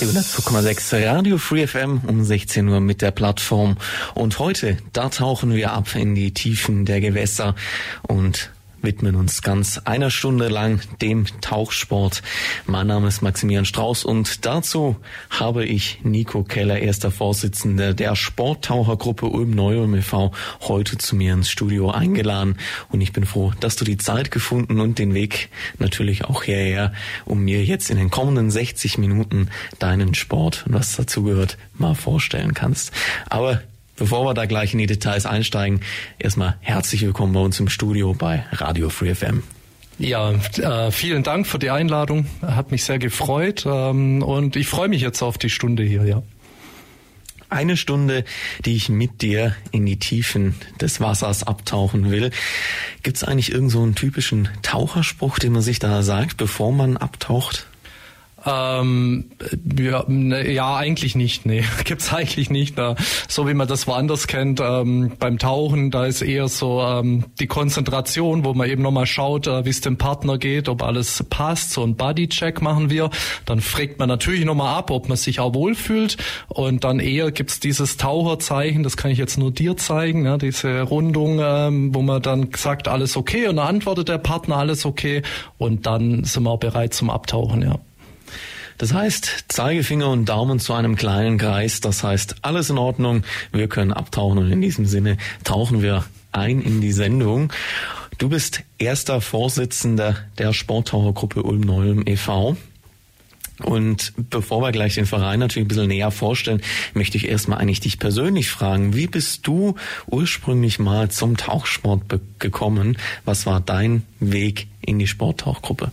Die 102,6 Radio Free FM um 16 Uhr mit der Plattform. Und heute, da tauchen wir ab in die Tiefen der Gewässer und widmen uns ganz einer Stunde lang dem Tauchsport. Mein Name ist Maximilian Strauß und dazu habe ich Nico Keller, erster Vorsitzender der Sporttauchergruppe Ulm Neu-Ulm e.V., heute zu mir ins Studio eingeladen. Und ich bin froh, dass du die Zeit gefunden und den Weg natürlich auch hierher, um mir jetzt in den kommenden 60 Minuten deinen Sport und was dazu gehört, mal vorstellen kannst. Aber Bevor wir da gleich in die Details einsteigen, erstmal herzlich willkommen bei uns im Studio bei Radio Free FM. Ja, äh, vielen Dank für die Einladung. Hat mich sehr gefreut ähm, und ich freue mich jetzt auf die Stunde hier, ja. Eine Stunde, die ich mit dir in die Tiefen des Wassers abtauchen will. Gibt es eigentlich irgendeinen so typischen Taucherspruch, den man sich da sagt, bevor man abtaucht? Ähm, ja, ne, ja, eigentlich nicht. Nee, gibt's eigentlich nicht. Ne? So wie man das woanders kennt. Ähm, beim Tauchen, da ist eher so ähm, die Konzentration, wo man eben nochmal schaut, äh, wie es dem Partner geht, ob alles passt. So ein Bodycheck machen wir. Dann fragt man natürlich nochmal ab, ob man sich auch wohlfühlt. Und dann eher gibt's dieses Taucherzeichen, das kann ich jetzt nur dir zeigen, ne? diese Rundung, ähm, wo man dann sagt, alles okay. Und dann antwortet der Partner, alles okay. Und dann sind wir auch bereit zum Abtauchen, ja. Das heißt, Zeigefinger und Daumen zu einem kleinen Kreis. Das heißt, alles in Ordnung. Wir können abtauchen und in diesem Sinne tauchen wir ein in die Sendung. Du bist erster Vorsitzender der Sporttauchergruppe Ulm-Neulm e.V. Und bevor wir gleich den Verein natürlich ein bisschen näher vorstellen, möchte ich erstmal eigentlich dich persönlich fragen, wie bist du ursprünglich mal zum Tauchsport gekommen? Was war dein Weg in die Sporttauchgruppe?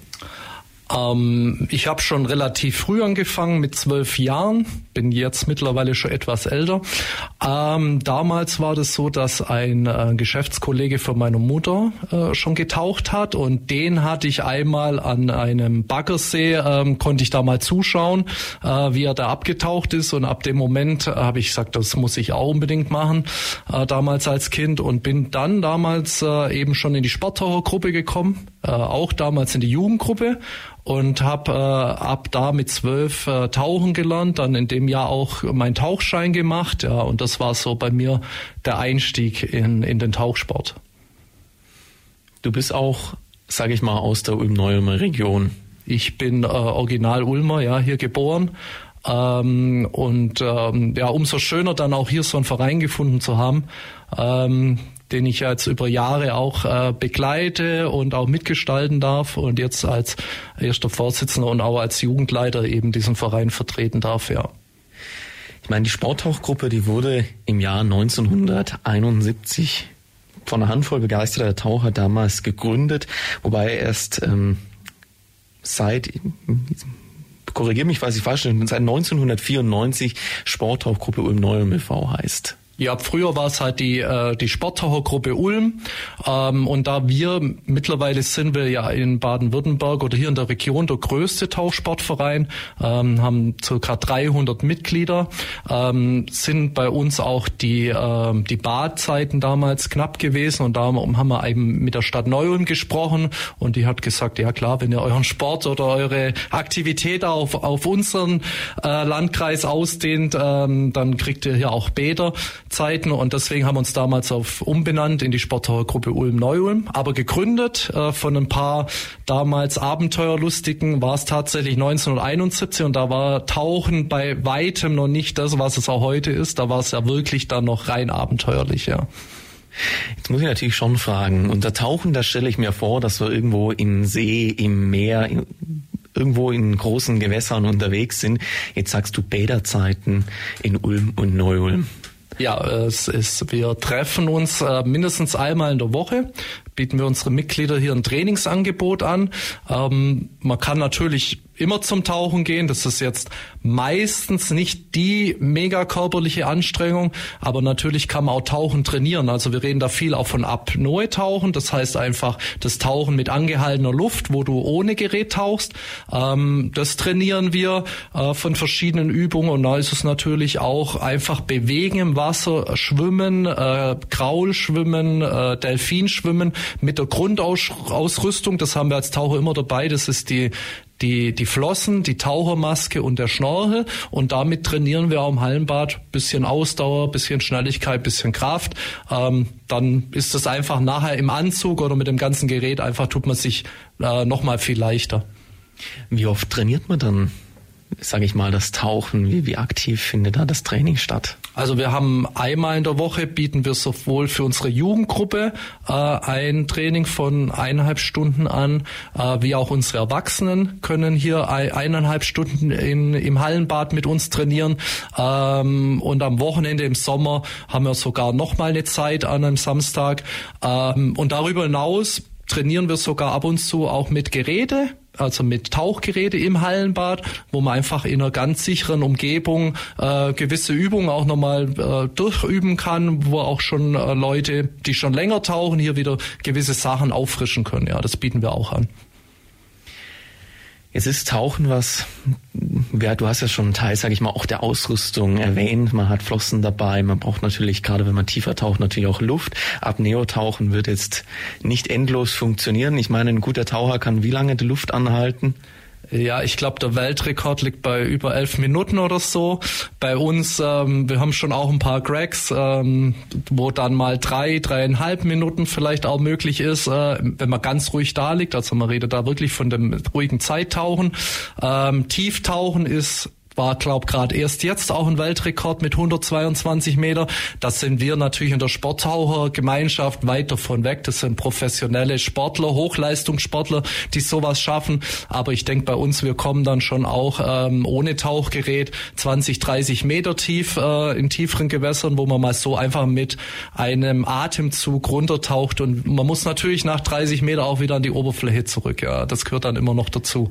Ähm, ich habe schon relativ früh angefangen, mit zwölf Jahren, bin jetzt mittlerweile schon etwas älter. Ähm, damals war das so, dass ein äh, Geschäftskollege von meiner Mutter äh, schon getaucht hat und den hatte ich einmal an einem Baggersee, ähm, konnte ich da mal zuschauen, äh, wie er da abgetaucht ist und ab dem Moment habe ich gesagt, das muss ich auch unbedingt machen, äh, damals als Kind und bin dann damals äh, eben schon in die Sporttauchergruppe gekommen, auch damals in die Jugendgruppe und habe äh, ab da mit zwölf äh, tauchen gelernt, dann in dem Jahr auch meinen Tauchschein gemacht, ja, und das war so bei mir der Einstieg in, in den Tauchsport. Du bist auch, sage ich mal, aus der Ulm-Neumer Region. Ich bin äh, original Ulmer, ja, hier geboren. Ähm, und ähm, ja, umso schöner dann auch hier so einen Verein gefunden zu haben. Ähm, den ich jetzt über Jahre auch äh, begleite und auch mitgestalten darf und jetzt als erster Vorsitzender und auch als Jugendleiter eben diesen Verein vertreten darf, ja. Ich meine, die Sporttauchgruppe, die wurde im Jahr 1971 von einer Handvoll begeisterter Taucher damals gegründet, wobei erst ähm, seit korrigiere mich, falls ich falsch bin, seit 1994 Sporttauchgruppe Ulm Neuem e.V. heißt. Ja, früher war es halt die, äh, die Sporttauchergruppe Ulm. Ähm, und da wir mittlerweile sind wir ja in Baden-Württemberg oder hier in der Region der größte Tauchsportverein, ähm, haben circa 300 Mitglieder, ähm, sind bei uns auch die, äh, die Badzeiten damals knapp gewesen und darum haben wir eben mit der Stadt Neu-Ulm gesprochen und die hat gesagt, ja klar, wenn ihr euren Sport oder eure Aktivität auf, auf unseren äh, Landkreis ausdehnt, ähm, dann kriegt ihr hier auch Bäder. Zeiten und deswegen haben wir uns damals auf umbenannt in die Sporttauchergruppe Ulm Neu-Ulm. Aber gegründet äh, von ein paar damals Abenteuerlustigen war es tatsächlich 1971 und da war Tauchen bei weitem noch nicht das, was es auch heute ist. Da war es ja wirklich dann noch rein abenteuerlich, ja. Jetzt muss ich natürlich schon fragen, unter Tauchen, da stelle ich mir vor, dass wir irgendwo im See, im Meer, in, irgendwo in großen Gewässern unterwegs sind. Jetzt sagst du Bäderzeiten in Ulm und Neu-Ulm. Ja, es ist, wir treffen uns äh, mindestens einmal in der Woche, bieten wir unsere Mitglieder hier ein Trainingsangebot an. Ähm, man kann natürlich immer zum Tauchen gehen. Das ist jetzt meistens nicht die mega körperliche Anstrengung, aber natürlich kann man auch Tauchen trainieren. Also wir reden da viel auch von Apnoe-Tauchen. Das heißt einfach das Tauchen mit angehaltener Luft, wo du ohne Gerät tauchst. Ähm, das trainieren wir äh, von verschiedenen Übungen und da ist es natürlich auch einfach bewegen im Wasser, schwimmen, äh, Kraulschwimmen, äh, Delfinschwimmen mit der Grundausrüstung. Das haben wir als Taucher immer dabei. Das ist die die, die Flossen, die Tauchermaske und der Schnorchel und damit trainieren wir auch im Hallenbad bisschen Ausdauer, bisschen Schnelligkeit, bisschen Kraft. Ähm, dann ist das einfach nachher im Anzug oder mit dem ganzen Gerät einfach tut man sich äh, noch mal viel leichter. Wie oft trainiert man dann sage ich mal, das Tauchen? Wie, wie aktiv findet da das Training statt? Also wir haben einmal in der Woche bieten wir sowohl für unsere Jugendgruppe äh, ein Training von eineinhalb Stunden an, äh, wie auch unsere Erwachsenen können hier eineinhalb Stunden in, im Hallenbad mit uns trainieren. Ähm, und am Wochenende im Sommer haben wir sogar noch mal eine Zeit an einem Samstag. Ähm, und darüber hinaus trainieren wir sogar ab und zu auch mit Geräte also mit Tauchgeräte im Hallenbad, wo man einfach in einer ganz sicheren Umgebung äh, gewisse Übungen auch nochmal äh, durchüben kann, wo auch schon äh, Leute, die schon länger tauchen, hier wieder gewisse Sachen auffrischen können. Ja, das bieten wir auch an. Jetzt ist Tauchen was, ja, du hast ja schon einen Teil, sage ich mal, auch der Ausrüstung erwähnt. Man hat Flossen dabei, man braucht natürlich, gerade wenn man tiefer taucht, natürlich auch Luft. Apneo-Tauchen wird jetzt nicht endlos funktionieren. Ich meine, ein guter Taucher kann wie lange die Luft anhalten? Ja, ich glaube, der Weltrekord liegt bei über elf Minuten oder so. Bei uns, ähm, wir haben schon auch ein paar Gregs, ähm, wo dann mal drei, dreieinhalb Minuten vielleicht auch möglich ist, äh, wenn man ganz ruhig da liegt. Also man redet da wirklich von dem ruhigen Zeittauchen. Ähm, Tieftauchen ist war, glaub gerade erst jetzt auch ein Weltrekord mit 122 Meter. Das sind wir natürlich in der Sporttauchergemeinschaft weit davon weg. Das sind professionelle Sportler, Hochleistungssportler, die sowas schaffen. Aber ich denke, bei uns, wir kommen dann schon auch ähm, ohne Tauchgerät 20, 30 Meter tief äh, in tieferen Gewässern, wo man mal so einfach mit einem Atemzug runtertaucht. Und man muss natürlich nach 30 Meter auch wieder an die Oberfläche zurück. Ja, das gehört dann immer noch dazu.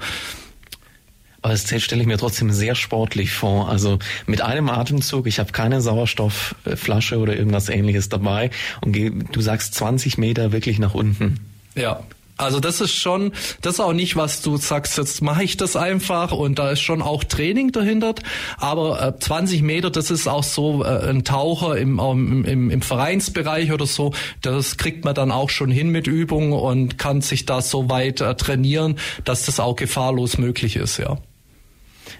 Aber das stelle ich mir trotzdem sehr sportlich vor. Also mit einem Atemzug, ich habe keine Sauerstoffflasche oder irgendwas ähnliches dabei und du sagst 20 Meter wirklich nach unten. Ja, also das ist schon, das ist auch nicht, was du sagst, jetzt mache ich das einfach und da ist schon auch Training dahinter. Aber äh, 20 Meter, das ist auch so äh, ein Taucher im, im, im Vereinsbereich oder so, das kriegt man dann auch schon hin mit Übungen und kann sich da so weit äh, trainieren, dass das auch gefahrlos möglich ist, ja.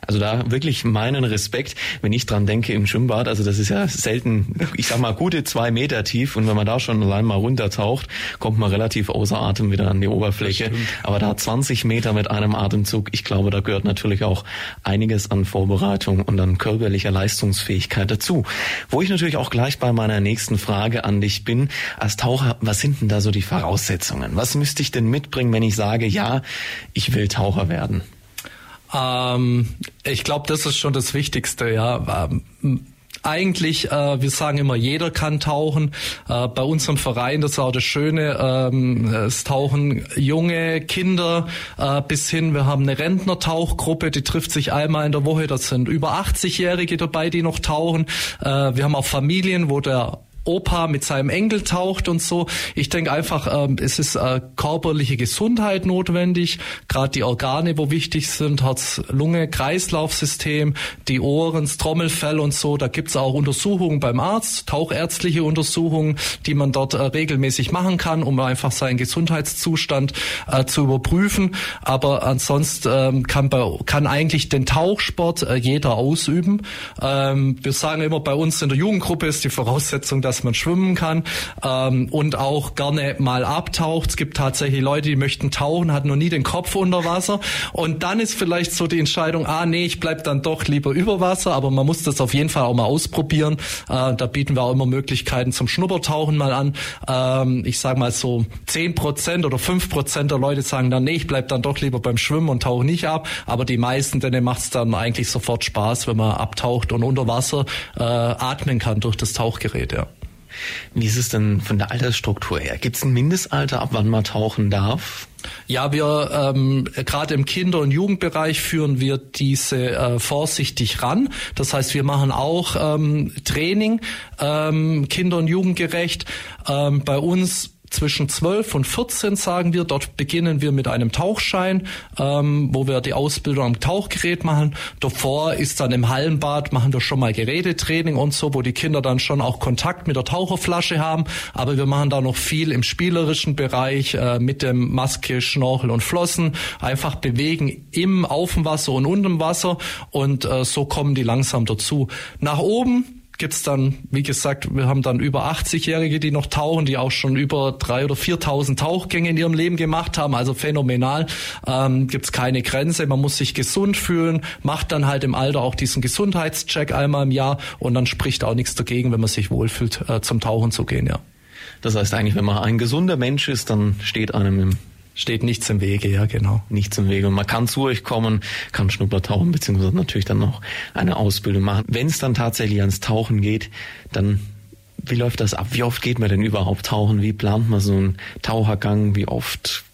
Also da wirklich meinen Respekt, wenn ich dran denke im Schwimmbad. Also das ist ja selten, ich sag mal, gute zwei Meter tief. Und wenn man da schon allein mal runtertaucht, kommt man relativ außer Atem wieder an die Oberfläche. Aber da 20 Meter mit einem Atemzug, ich glaube, da gehört natürlich auch einiges an Vorbereitung und an körperlicher Leistungsfähigkeit dazu. Wo ich natürlich auch gleich bei meiner nächsten Frage an dich bin. Als Taucher, was sind denn da so die Voraussetzungen? Was müsste ich denn mitbringen, wenn ich sage, ja, ich will Taucher werden? Ähm, ich glaube, das ist schon das Wichtigste, ja. Ähm, eigentlich, äh, wir sagen immer, jeder kann tauchen. Äh, bei unserem Verein, das ist auch das Schöne, ähm, es tauchen junge Kinder äh, bis hin, wir haben eine Rentner-Tauchgruppe, die trifft sich einmal in der Woche, das sind über 80-Jährige dabei, die noch tauchen. Äh, wir haben auch Familien, wo der Opa mit seinem Enkel taucht und so. Ich denke einfach, ähm, es ist äh, körperliche Gesundheit notwendig, gerade die Organe, wo wichtig sind, Herz, Lunge, Kreislaufsystem, die Ohren, das Trommelfell und so. Da gibt's auch Untersuchungen beim Arzt, tauchärztliche Untersuchungen, die man dort äh, regelmäßig machen kann, um einfach seinen Gesundheitszustand äh, zu überprüfen. Aber ansonsten ähm, kann, bei, kann eigentlich den Tauchsport äh, jeder ausüben. Ähm, wir sagen immer, bei uns in der Jugendgruppe ist die Voraussetzung, dass dass man schwimmen kann ähm, und auch gerne mal abtaucht. Es gibt tatsächlich Leute, die möchten tauchen, hat noch nie den Kopf unter Wasser. Und dann ist vielleicht so die Entscheidung, ah nee, ich bleib dann doch lieber über Wasser, aber man muss das auf jeden Fall auch mal ausprobieren. Äh, da bieten wir auch immer Möglichkeiten zum Schnuppertauchen mal an. Ähm, ich sage mal so zehn Prozent oder fünf Prozent der Leute sagen dann, nee, ich bleib dann doch lieber beim Schwimmen und tauche nicht ab. Aber die meisten, denen macht es dann eigentlich sofort Spaß, wenn man abtaucht und unter Wasser äh, atmen kann durch das Tauchgerät, ja. Wie ist es denn von der Altersstruktur her? Gibt es ein Mindestalter, ab wann man tauchen darf? Ja, wir ähm, gerade im Kinder- und Jugendbereich führen wir diese äh, vorsichtig ran. Das heißt, wir machen auch ähm, Training ähm, Kinder- und Jugendgerecht. Ähm, bei uns zwischen 12 und 14 sagen wir. Dort beginnen wir mit einem Tauchschein, ähm, wo wir die Ausbildung am Tauchgerät machen. Davor ist dann im Hallenbad, machen wir schon mal Gerätetraining und so, wo die Kinder dann schon auch Kontakt mit der Taucherflasche haben. Aber wir machen da noch viel im spielerischen Bereich äh, mit dem Maske, Schnorchel und Flossen. Einfach bewegen im, auf dem Wasser und unter dem Wasser. Und äh, so kommen die langsam dazu. Nach oben gibt's dann, wie gesagt, wir haben dann über 80-Jährige, die noch tauchen, die auch schon über drei oder 4.000 Tauchgänge in ihrem Leben gemacht haben. Also phänomenal. Ähm, gibt's keine Grenze. Man muss sich gesund fühlen, macht dann halt im Alter auch diesen Gesundheitscheck einmal im Jahr und dann spricht auch nichts dagegen, wenn man sich wohlfühlt, äh, zum Tauchen zu gehen, ja. Das heißt eigentlich, wenn man ein gesunder Mensch ist, dann steht einem im steht nichts im Wege, ja genau. Nichts im Wege. Und man kann zu euch kommen, kann Schnuppertauchen beziehungsweise natürlich dann noch eine Ausbildung machen. Wenn es dann tatsächlich ans Tauchen geht, dann wie läuft das ab? Wie oft geht man denn überhaupt tauchen? Wie plant man so einen Tauchergang? Wie oft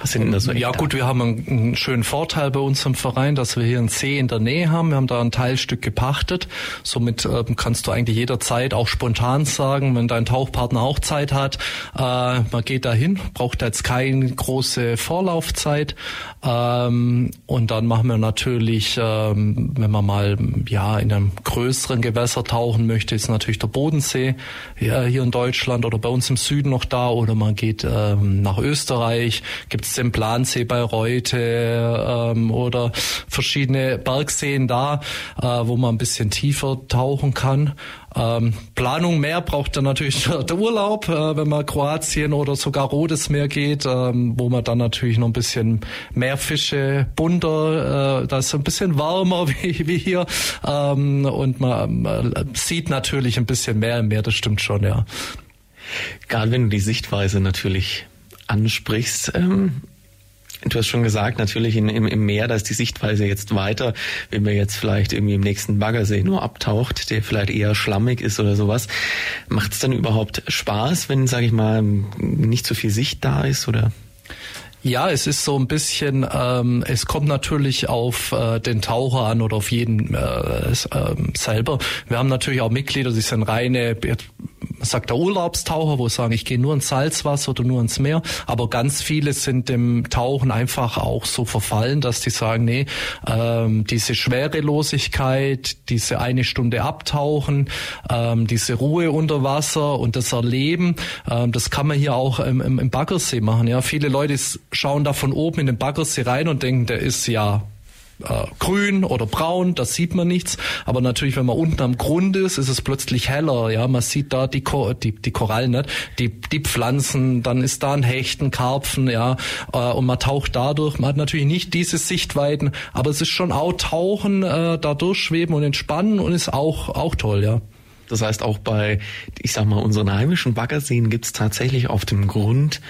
was sind denn das so Ja gut, wir haben einen, einen, schönen Vorteil bei unserem Verein, dass wir hier einen See in der Nähe haben. Wir haben da ein Teilstück gepachtet. Somit äh, kannst du eigentlich jederzeit auch spontan sagen, wenn dein Tauchpartner auch Zeit hat, äh, man geht dahin, braucht jetzt keine große Vorlaufzeit. Ähm, und dann machen wir natürlich, ähm, wenn man mal ja in einem größeren Gewässer tauchen möchte, ist natürlich der Bodensee ja, hier in Deutschland oder bei uns im Süden noch da oder man geht ähm, nach Österreich gibt es den Plansee bei Reute ähm, oder verschiedene Bergseen da, äh, wo man ein bisschen tiefer tauchen kann. Ähm, Planung mehr braucht dann natürlich der Urlaub, äh, wenn man Kroatien oder sogar Rotes Meer geht, ähm, wo man dann natürlich noch ein bisschen mehr Fische, bunter, äh, da ist ein bisschen warmer wie, wie hier ähm, und man äh, sieht natürlich ein bisschen mehr im Meer, das stimmt schon, ja. Gerade wenn du die Sichtweise natürlich ansprichst. Ähm, du hast schon gesagt, natürlich in, im, im Meer, da ist die Sichtweise jetzt weiter. Wenn man jetzt vielleicht irgendwie im nächsten Baggersee nur abtaucht, der vielleicht eher schlammig ist oder sowas, macht es dann überhaupt Spaß, wenn, sage ich mal, nicht so viel Sicht da ist oder? Ja, es ist so ein bisschen, ähm, es kommt natürlich auf äh, den Taucher an oder auf jeden äh, äh, selber. Wir haben natürlich auch Mitglieder, die sind reine sagt der Urlaubstaucher, wo sagen, ich gehe nur ins Salzwasser oder nur ins Meer. Aber ganz viele sind dem Tauchen einfach auch so verfallen, dass die sagen, nee, ähm, diese Schwerelosigkeit, diese eine Stunde abtauchen, ähm, diese Ruhe unter Wasser und das Erleben, ähm, das kann man hier auch im, im, im Baggersee machen. Ja, viele Leute schauen da von oben in den Baggersee rein und denken, der ist ja äh, grün oder braun, da sieht man nichts. Aber natürlich, wenn man unten am Grund ist, ist es plötzlich heller. Ja, man sieht da die, Ko die, die Korallen, nicht? Die, die Pflanzen, dann ist da ein Hechten, Karpfen, ja, äh, und man taucht dadurch. Man hat natürlich nicht diese Sichtweiten, aber es ist schon auch Tauchen, äh, da durchschweben und entspannen und ist auch, auch toll, ja. Das heißt, auch bei, ich sag mal, unseren heimischen Baggerseen gibt's tatsächlich auf dem Grund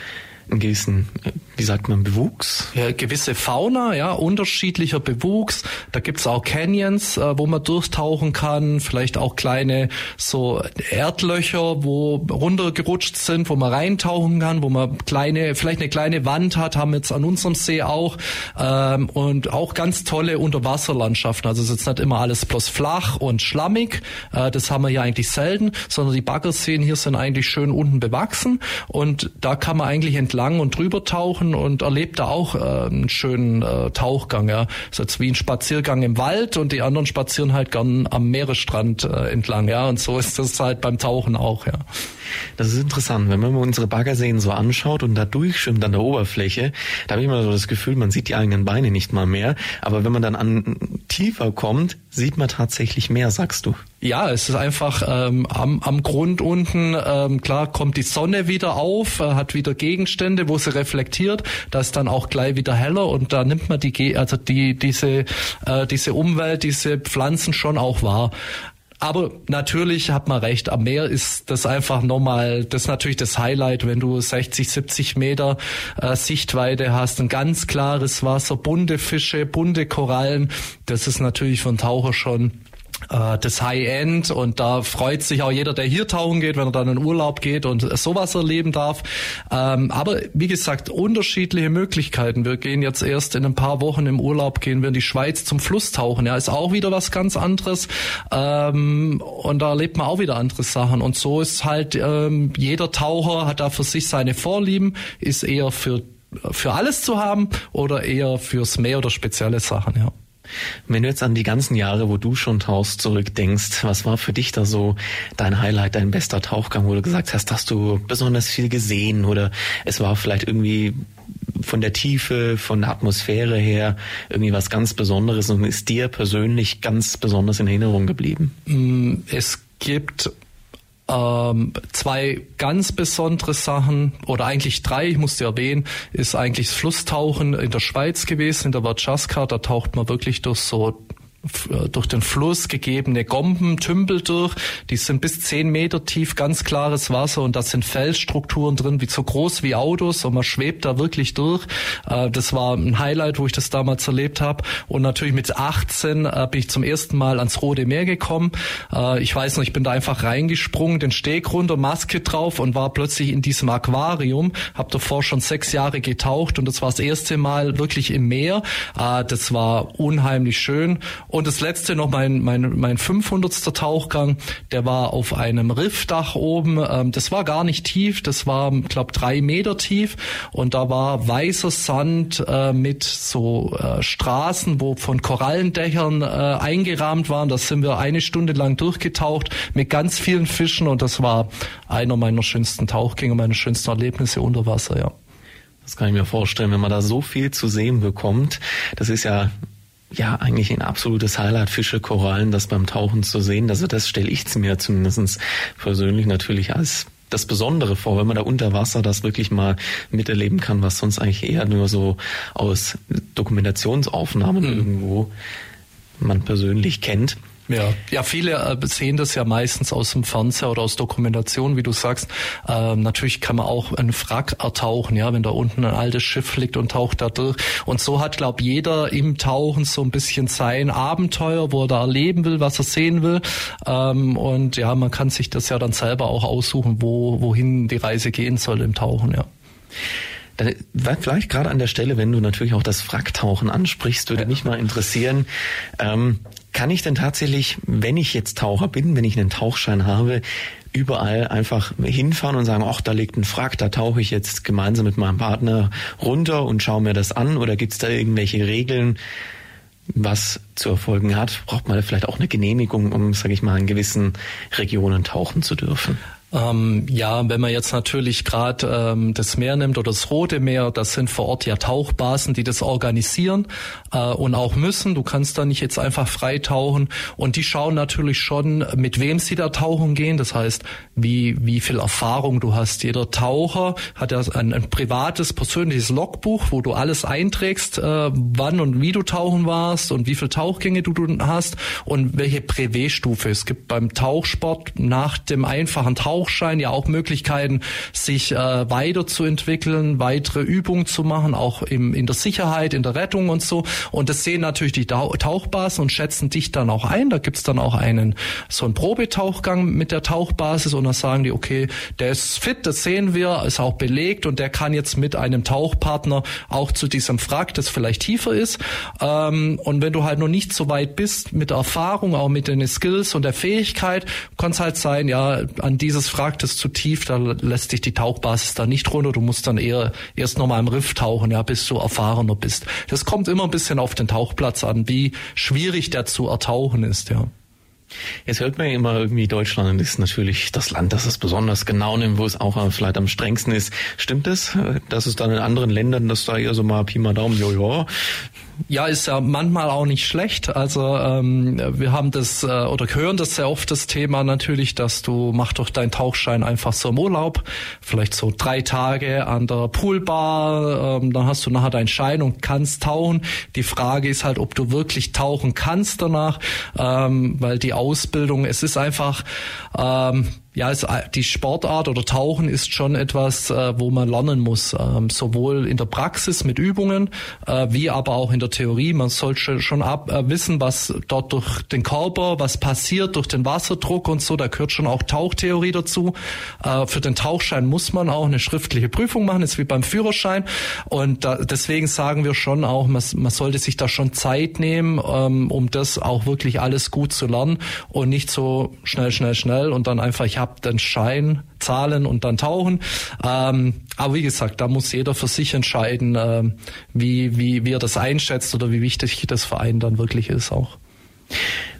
einen gewissen, wie sagt man, Bewuchs? Ja, gewisse Fauna, ja, unterschiedlicher Bewuchs. Da gibt's auch Canyons, äh, wo man durchtauchen kann, vielleicht auch kleine so Erdlöcher, wo runtergerutscht sind, wo man reintauchen kann, wo man kleine, vielleicht eine kleine Wand hat, haben wir jetzt an unserem See auch. Ähm, und auch ganz tolle Unterwasserlandschaften. Also es ist jetzt nicht immer alles bloß flach und schlammig. Äh, das haben wir hier eigentlich selten, sondern die Baggerseen hier sind eigentlich schön unten bewachsen. Und da kann man eigentlich entlang und drüber tauchen und erlebt da auch äh, einen schönen äh, Tauchgang. Ja. Das ist jetzt wie ein Spaziergang im Wald und die anderen spazieren halt gern am Meeresstrand äh, entlang. Ja. Und so ist das halt beim Tauchen auch. Ja. Das ist interessant, wenn man unsere Baggerseen so anschaut und da durchschwimmt an der Oberfläche, da habe ich immer so das Gefühl, man sieht die eigenen Beine nicht mal mehr. Aber wenn man dann an tiefer kommt, sieht man tatsächlich mehr, sagst du. Ja, es ist einfach ähm, am, am Grund unten, ähm, klar kommt die Sonne wieder auf, äh, hat wieder Gegenstände, wo sie reflektiert, da ist dann auch gleich wieder heller und da nimmt man die, also die, diese, äh, diese Umwelt, diese Pflanzen schon auch wahr. Aber natürlich hat man recht, am Meer ist das einfach nochmal, das ist natürlich das Highlight, wenn du 60, 70 Meter äh, Sichtweite hast, ein ganz klares Wasser, bunte Fische, bunte Korallen. Das ist natürlich für einen Taucher schon äh, das High-End und da freut sich auch jeder, der hier tauchen geht, wenn er dann in Urlaub geht und sowas erleben darf. Ähm, aber wie gesagt, unterschiedliche Möglichkeiten. Wir gehen jetzt erst in ein paar Wochen im Urlaub, gehen wir in die Schweiz zum Flusstauchen. Ja, ist auch wieder was ganz anderes ähm, und da erlebt man auch wieder andere Sachen. Und so ist halt ähm, jeder Taucher hat da für sich seine Vorlieben, ist eher für für alles zu haben oder eher fürs Meer oder spezielle Sachen, ja. Wenn du jetzt an die ganzen Jahre, wo du schon tauchst, zurückdenkst, was war für dich da so dein Highlight, dein bester Tauchgang, wo du gesagt hast, hast du besonders viel gesehen oder es war vielleicht irgendwie von der Tiefe, von der Atmosphäre her irgendwie was ganz Besonderes und ist dir persönlich ganz besonders in Erinnerung geblieben? Mm, es gibt ähm, zwei ganz besondere Sachen oder eigentlich drei, ich musste erwähnen, ist eigentlich das Flusstauchen in der Schweiz gewesen, in der Vatchaska. Da taucht man wirklich durch so durch den Fluss gegebene Gomben, Tümpel durch. Die sind bis zehn Meter tief, ganz klares Wasser und da sind Felsstrukturen drin, wie so groß wie Autos und man schwebt da wirklich durch. Äh, das war ein Highlight, wo ich das damals erlebt habe. Und natürlich mit 18 äh, bin ich zum ersten Mal ans Rote Meer gekommen. Ich weiß noch, ich bin da einfach reingesprungen, den Steg runter, Maske drauf und war plötzlich in diesem Aquarium. Hab davor schon sechs Jahre getaucht und das war das erste Mal wirklich im Meer. Das war unheimlich schön und das letzte noch mein, mein, mein 500. Tauchgang, der war auf einem Riffdach oben. Ähm, das war gar nicht tief, das war, glaube drei Meter tief. Und da war weißer Sand äh, mit so äh, Straßen, wo von Korallendächern äh, eingerahmt waren. Da sind wir eine Stunde lang durchgetaucht mit ganz vielen Fischen und das war einer meiner schönsten Tauchgänge, meine schönsten Erlebnisse unter Wasser, ja. Das kann ich mir vorstellen, wenn man da so viel zu sehen bekommt. Das ist ja ja eigentlich ein absolutes Highlight, Fische, Korallen, das beim Tauchen zu sehen. Also das stelle ich mir zumindest persönlich natürlich als das Besondere vor, wenn man da unter Wasser das wirklich mal miterleben kann, was sonst eigentlich eher nur so aus Dokumentationsaufnahmen mhm. irgendwo man persönlich kennt. Ja, ja, viele äh, sehen das ja meistens aus dem Fernseher oder aus Dokumentation, wie du sagst. Ähm, natürlich kann man auch einen Wrack ertauchen, ja, wenn da unten ein altes Schiff liegt und taucht da durch. Und so hat, glaub jeder im Tauchen so ein bisschen sein Abenteuer, wo er da erleben will, was er sehen will. Ähm, und ja, man kann sich das ja dann selber auch aussuchen, wo wohin die Reise gehen soll im Tauchen, ja. Vielleicht gerade an der Stelle, wenn du natürlich auch das Wracktauchen ansprichst, würde ja. mich mal interessieren. Ähm, kann ich denn tatsächlich, wenn ich jetzt Taucher bin, wenn ich einen Tauchschein habe, überall einfach hinfahren und sagen, ach, da liegt ein Frack, da tauche ich jetzt gemeinsam mit meinem Partner runter und schaue mir das an? Oder gibt es da irgendwelche Regeln, was zu erfolgen hat? Braucht man vielleicht auch eine Genehmigung, um, sage ich mal, in gewissen Regionen tauchen zu dürfen? Ähm, ja, wenn man jetzt natürlich gerade ähm, das Meer nimmt oder das Rote Meer, das sind vor Ort ja Tauchbasen, die das organisieren äh, und auch müssen. Du kannst da nicht jetzt einfach frei tauchen und die schauen natürlich schon, mit wem sie da tauchen gehen. Das heißt, wie wie viel Erfahrung du hast. Jeder Taucher hat ja ein, ein privates, persönliches Logbuch, wo du alles einträgst, äh, wann und wie du tauchen warst und wie viel Tauchgänge du, du hast und welche Privé-Stufe. Es gibt beim Tauchsport nach dem einfachen Tauchen Tauchschein ja auch Möglichkeiten, sich äh, weiterzuentwickeln, weitere Übungen zu machen, auch im, in der Sicherheit, in der Rettung und so. Und das sehen natürlich die Tauchbasen und schätzen dich dann auch ein. Da gibt's dann auch einen so einen Probetauchgang mit der Tauchbasis und dann sagen die, okay, der ist fit, das sehen wir, ist auch belegt und der kann jetzt mit einem Tauchpartner auch zu diesem Frack, das vielleicht tiefer ist. Ähm, und wenn du halt noch nicht so weit bist mit Erfahrung, auch mit den Skills und der Fähigkeit, kann es halt sein, ja, an dieses fragt es zu tief, da lässt sich die Tauchbasis da nicht runter. Du musst dann eher erst nochmal im Riff tauchen, ja, bis du erfahrener bist. Das kommt immer ein bisschen auf den Tauchplatz an, wie schwierig der zu ertauchen ist, ja. Jetzt hört man ja immer irgendwie, Deutschland ist natürlich das Land, das es besonders genau nimmt, wo es auch vielleicht am strengsten ist. Stimmt es, dass es dann in anderen Ländern, dass da eher so mal Pi mal Daumen, jo, jo, ja, ist ja manchmal auch nicht schlecht. Also ähm, wir haben das äh, oder hören das sehr oft das Thema natürlich, dass du mach doch deinen Tauchschein einfach so im Urlaub, vielleicht so drei Tage an der Poolbar, ähm, dann hast du nachher deinen Schein und kannst tauchen. Die Frage ist halt, ob du wirklich tauchen kannst danach, ähm, weil die Ausbildung, es ist einfach ähm, ja, es, äh, die Sportart oder Tauchen ist schon etwas, äh, wo man lernen muss, ähm, sowohl in der Praxis mit Übungen, äh, wie aber auch in der Theorie. Man sollte schon ab, äh, wissen, was dort durch den Körper, was passiert durch den Wasserdruck und so. Da gehört schon auch Tauchtheorie dazu. Äh, für den Tauchschein muss man auch eine schriftliche Prüfung machen, ist wie beim Führerschein. Und da, deswegen sagen wir schon auch, man, man sollte sich da schon Zeit nehmen, ähm, um das auch wirklich alles gut zu lernen und nicht so schnell, schnell, schnell und dann einfach, ich habe den Schein, zahlen und dann tauchen. Ähm, aber wie gesagt, da muss jeder für sich entscheiden, äh, wie, wie, wie er das einschätzt oder wie wichtig das Verein dann wirklich ist auch.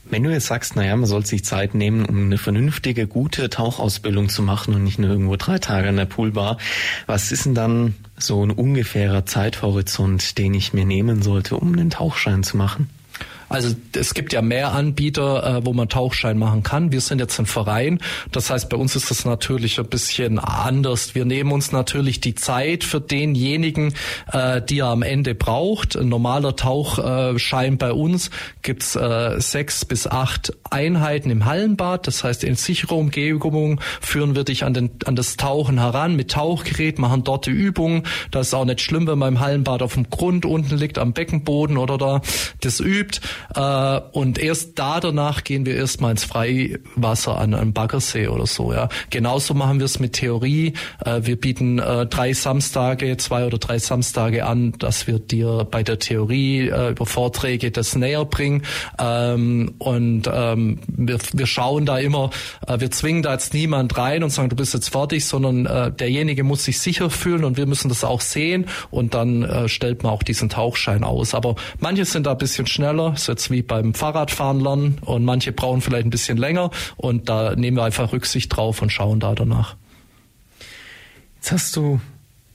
Wenn du jetzt sagst, naja, man soll sich Zeit nehmen, um eine vernünftige, gute Tauchausbildung zu machen und nicht nur irgendwo drei Tage in der Poolbar, was ist denn dann so ein ungefährer Zeithorizont, den ich mir nehmen sollte, um einen Tauchschein zu machen? Also es gibt ja mehr Anbieter, äh, wo man Tauchschein machen kann. Wir sind jetzt ein Verein. Das heißt, bei uns ist das natürlich ein bisschen anders. Wir nehmen uns natürlich die Zeit für denjenigen, äh, die er am Ende braucht. Ein normaler Tauchschein bei uns gibt's äh, sechs bis acht Einheiten im Hallenbad. Das heißt, in sicherer Umgebung führen wir dich an, den, an das Tauchen heran mit Tauchgerät, machen dort die Übungen. Das ist auch nicht schlimm, wenn man im Hallenbad auf dem Grund unten liegt, am Beckenboden oder da das übt. Äh, und erst da danach gehen wir erstmal ins Freiwasser an einem Baggersee oder so. Ja, genauso machen wir es mit Theorie. Äh, wir bieten äh, drei Samstage, zwei oder drei Samstage an, dass wir dir bei der Theorie über Vorträge das näher bringen. Ähm, und ähm, wir, schauen da immer, wir zwingen da jetzt niemand rein und sagen, du bist jetzt fertig, sondern derjenige muss sich sicher fühlen und wir müssen das auch sehen und dann stellt man auch diesen Tauchschein aus. Aber manche sind da ein bisschen schneller, so jetzt wie beim Fahrradfahren lernen und manche brauchen vielleicht ein bisschen länger und da nehmen wir einfach Rücksicht drauf und schauen da danach. Jetzt hast du,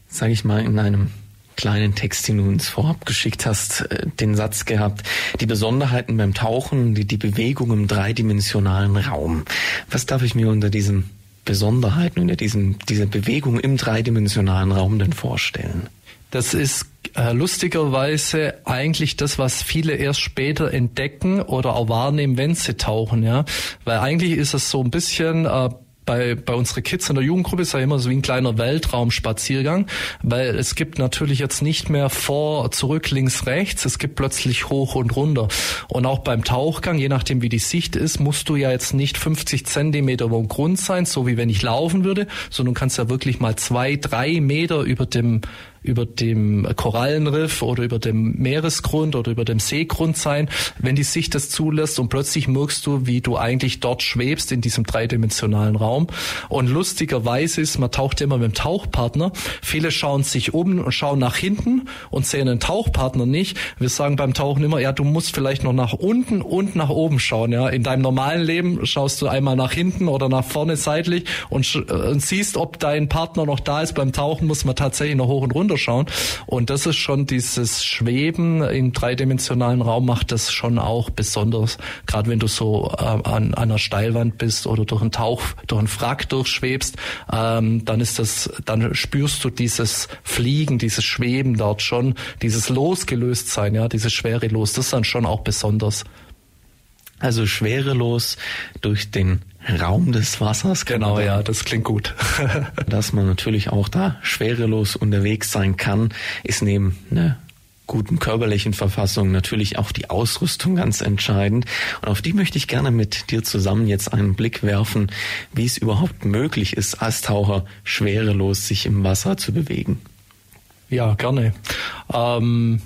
sage ich mal, in einem kleinen Text, den du uns vorab geschickt hast, äh, den Satz gehabt, die Besonderheiten beim Tauchen, die, die Bewegung im dreidimensionalen Raum. Was darf ich mir unter diesen Besonderheiten, unter diesem, dieser Bewegung im dreidimensionalen Raum denn vorstellen? Das ist äh, lustigerweise eigentlich das, was viele erst später entdecken oder auch wahrnehmen, wenn sie tauchen, ja. Weil eigentlich ist es so ein bisschen äh, bei, bei unseren Kids in der Jugendgruppe ist ja immer so wie ein kleiner Weltraumspaziergang, weil es gibt natürlich jetzt nicht mehr vor, zurück, links, rechts, es gibt plötzlich hoch und runter. Und auch beim Tauchgang, je nachdem wie die Sicht ist, musst du ja jetzt nicht 50 Zentimeter über dem Grund sein, so wie wenn ich laufen würde, sondern du kannst ja wirklich mal zwei, drei Meter über dem über dem Korallenriff oder über dem Meeresgrund oder über dem Seegrund sein, wenn die Sicht das zulässt und plötzlich merkst du, wie du eigentlich dort schwebst in diesem dreidimensionalen Raum. Und lustigerweise ist, man taucht immer mit dem Tauchpartner. Viele schauen sich um und schauen nach hinten und sehen den Tauchpartner nicht. Wir sagen beim Tauchen immer, ja, du musst vielleicht noch nach unten und nach oben schauen. Ja, in deinem normalen Leben schaust du einmal nach hinten oder nach vorne seitlich und, und siehst, ob dein Partner noch da ist. Beim Tauchen muss man tatsächlich noch hoch und runter schauen. Und das ist schon dieses Schweben im dreidimensionalen Raum macht das schon auch besonders. Gerade wenn du so äh, an, an einer Steilwand bist oder durch einen Tauch, durch einen Frack durchschwebst, ähm, dann ist das, dann spürst du dieses Fliegen, dieses Schweben dort schon, dieses Losgelöstsein, ja, dieses Schwerelos, das ist dann schon auch besonders. Also schwerelos durch den Raum des Wassers. Genau, ja, das klingt gut. Dass man natürlich auch da schwerelos unterwegs sein kann, ist neben einer guten körperlichen Verfassung natürlich auch die Ausrüstung ganz entscheidend. Und auf die möchte ich gerne mit dir zusammen jetzt einen Blick werfen, wie es überhaupt möglich ist, als Taucher schwerelos sich im Wasser zu bewegen. Ja, gerne. Ähm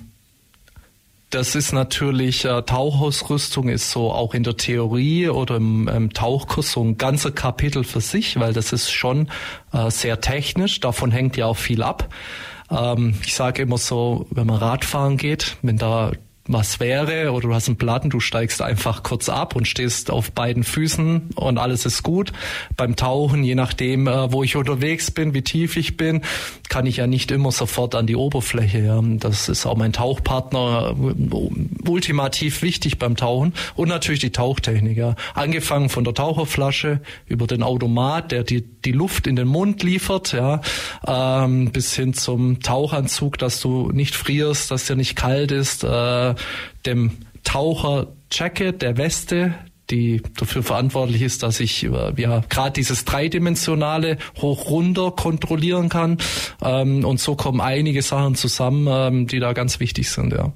das ist natürlich, äh, Tauchausrüstung ist so auch in der Theorie oder im, im Tauchkurs so ein ganzer Kapitel für sich, weil das ist schon äh, sehr technisch, davon hängt ja auch viel ab. Ähm, ich sage immer so, wenn man Radfahren geht, wenn da was wäre oder du hast einen Platten, du steigst einfach kurz ab und stehst auf beiden Füßen und alles ist gut. Beim Tauchen, je nachdem, äh, wo ich unterwegs bin, wie tief ich bin, kann ich ja nicht immer sofort an die Oberfläche. Das ist auch mein Tauchpartner äh, ultimativ wichtig beim Tauchen und natürlich die Tauchtechnik. Angefangen von der Taucherflasche über den Automat, der die, die Luft in den Mund liefert, ja, ähm, bis hin zum Tauchanzug, dass du nicht frierst, dass dir nicht kalt ist. Äh, dem Taucher Jacket, der Weste, die dafür verantwortlich ist, dass ich äh, ja gerade dieses dreidimensionale hoch runter kontrollieren kann. Ähm, und so kommen einige Sachen zusammen, ähm, die da ganz wichtig sind, ja.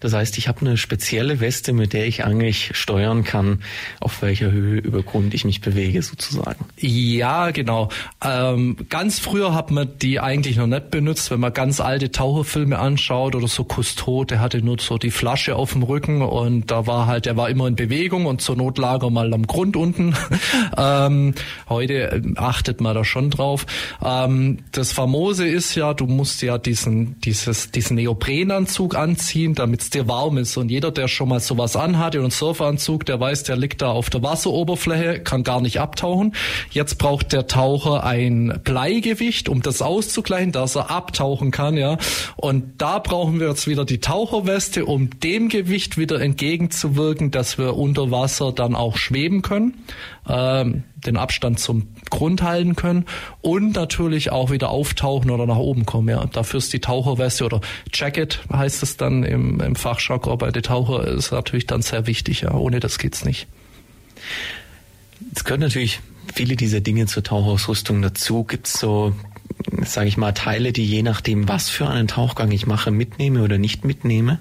Das heißt, ich habe eine spezielle Weste, mit der ich eigentlich steuern kann, auf welcher Höhe über Grund ich mich bewege, sozusagen. Ja, genau. Ähm, ganz früher hat man die eigentlich noch nicht benutzt, wenn man ganz alte Taucherfilme anschaut oder so Cousteau, der hatte nur so die Flasche auf dem Rücken und da war halt, der war immer in Bewegung und zur Not lag er mal am Grund unten. ähm, heute äh, achtet man da schon drauf. Ähm, das Famose ist ja, du musst ja diesen, dieses, diesen Neoprenanzug anziehen, damit dir warm ist. Und jeder, der schon mal sowas anhatte und Surferanzug, der weiß, der liegt da auf der Wasseroberfläche, kann gar nicht abtauchen. Jetzt braucht der Taucher ein Bleigewicht, um das auszugleichen, dass er abtauchen kann, ja. Und da brauchen wir jetzt wieder die Taucherweste, um dem Gewicht wieder entgegenzuwirken, dass wir unter Wasser dann auch schweben können ähm, den Abstand zum Grund halten können und natürlich auch wieder auftauchen oder nach oben kommen. Ja, dafür ist die Taucherweste oder Jacket heißt es dann im, im Fachjargon bei den Taucher ist natürlich dann sehr wichtig. Ja, ohne das geht's nicht. Es gehört natürlich viele dieser Dinge zur Tauchausrüstung dazu. Gibt es so, sage ich mal, Teile, die je nachdem, was für einen Tauchgang ich mache, mitnehme oder nicht mitnehme?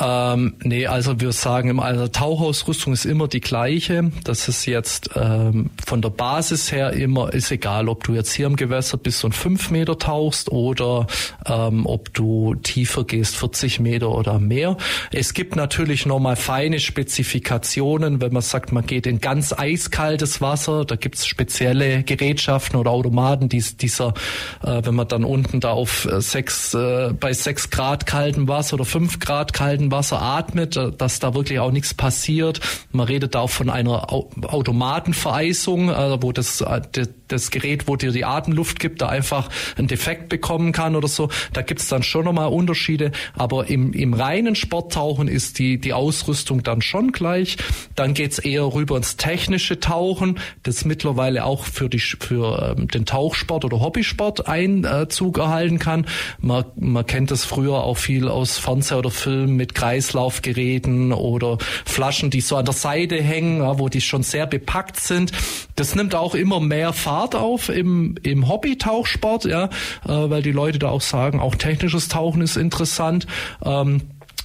Ähm, nee, also wir sagen also Tauchausrüstung ist immer die gleiche. Das ist jetzt ähm, von der Basis her immer, ist egal, ob du jetzt hier im Gewässer bis und fünf Meter tauchst oder ähm, ob du tiefer gehst, 40 Meter oder mehr. Es gibt natürlich nochmal feine Spezifikationen, wenn man sagt, man geht in ganz eiskaltes Wasser, da gibt's spezielle Gerätschaften oder Automaten, die, dieser, äh, wenn man dann unten da auf äh, sechs, äh, bei sechs Grad kaltem Wasser oder fünf Grad kaltem Wasser atmet, äh, dass da wirklich auch nichts passiert. Man redet da auch von einer Automatenvereisung, äh, wo das, äh, das Gerät, wo dir die Atemluft gibt, da einfach einen Defekt bekommen kann oder so. Da gibt's dann schon nochmal Unterschiede. Aber im, im reinen Sporttauchen ist die, die Ausrüstung dann schon gleich. Dann geht's eher rüber ins technische Tauchen, das mittlerweile auch für, die, für ähm, den Tauchsport oder Hobbysport Einzug erhalten kann. Man, man kennt das früher auch viel aus Fernseher oder Film mit Kreislaufgeräten oder Flaschen, die so an der Seite hängen, ja, wo die schon sehr bepackt sind. Das nimmt auch immer mehr Fahrt auf im, im Hobby-Tauchsport, ja, äh, weil die Leute da auch sagen, auch technisches Tauchen ist interessant. Ähm,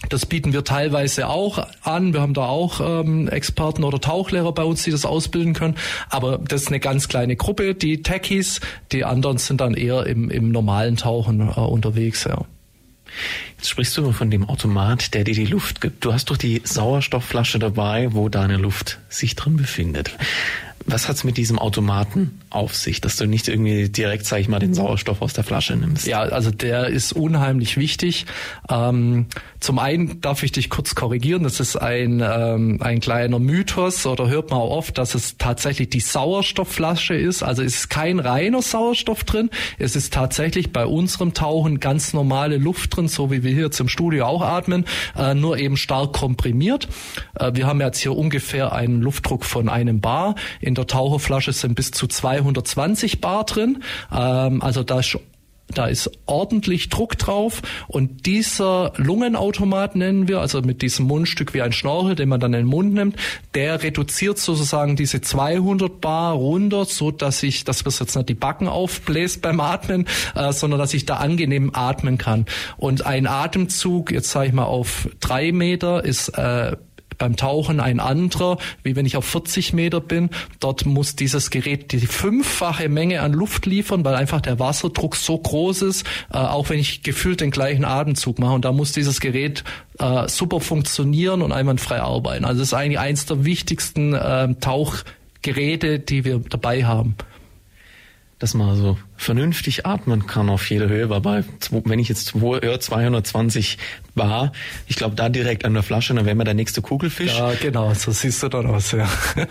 das bieten wir teilweise auch an. Wir haben da auch ähm, Experten oder Tauchlehrer bei uns, die das ausbilden können. Aber das ist eine ganz kleine Gruppe, die Techies. Die anderen sind dann eher im, im normalen Tauchen äh, unterwegs. Ja. Jetzt sprichst du von dem Automat, der dir die Luft gibt. Du hast doch die Sauerstoffflasche dabei, wo deine Luft sich drin befindet. Was hat's mit diesem Automaten auf sich, dass du nicht irgendwie direkt, sag ich mal, den Sauerstoff aus der Flasche nimmst? Ja, also der ist unheimlich wichtig. Ähm, zum einen darf ich dich kurz korrigieren, das ist ein, ähm, ein kleiner Mythos oder hört man auch oft, dass es tatsächlich die Sauerstoffflasche ist. Also es ist kein reiner Sauerstoff drin, es ist tatsächlich bei unserem Tauchen ganz normale Luft drin, so wie wir hier im Studio auch atmen, äh, nur eben stark komprimiert. Äh, wir haben jetzt hier ungefähr einen Luftdruck von einem Bar. In in der Taucherflasche sind bis zu 220 Bar drin. Ähm, also da ist da ist ordentlich Druck drauf und dieser Lungenautomat nennen wir, also mit diesem Mundstück wie ein Schnorchel, den man dann in den Mund nimmt, der reduziert sozusagen diese 200 Bar runter, so dass ich, dass wir jetzt nicht die Backen aufbläst beim Atmen, äh, sondern dass ich da angenehm atmen kann. Und ein Atemzug, jetzt sage ich mal auf drei Meter, ist äh, beim Tauchen ein anderer, wie wenn ich auf 40 Meter bin. Dort muss dieses Gerät die fünffache Menge an Luft liefern, weil einfach der Wasserdruck so groß ist, äh, auch wenn ich gefühlt den gleichen Atemzug mache. Und da muss dieses Gerät äh, super funktionieren und einwandfrei arbeiten. Also das ist eigentlich eins der wichtigsten äh, Tauchgeräte, die wir dabei haben dass man so vernünftig atmen kann auf jeder Höhe. Wobei, wenn ich jetzt 220 war, ich glaube, da direkt an der Flasche, dann wäre mir der nächste Kugelfisch. Ja, genau, so siehst du dann aus, ja.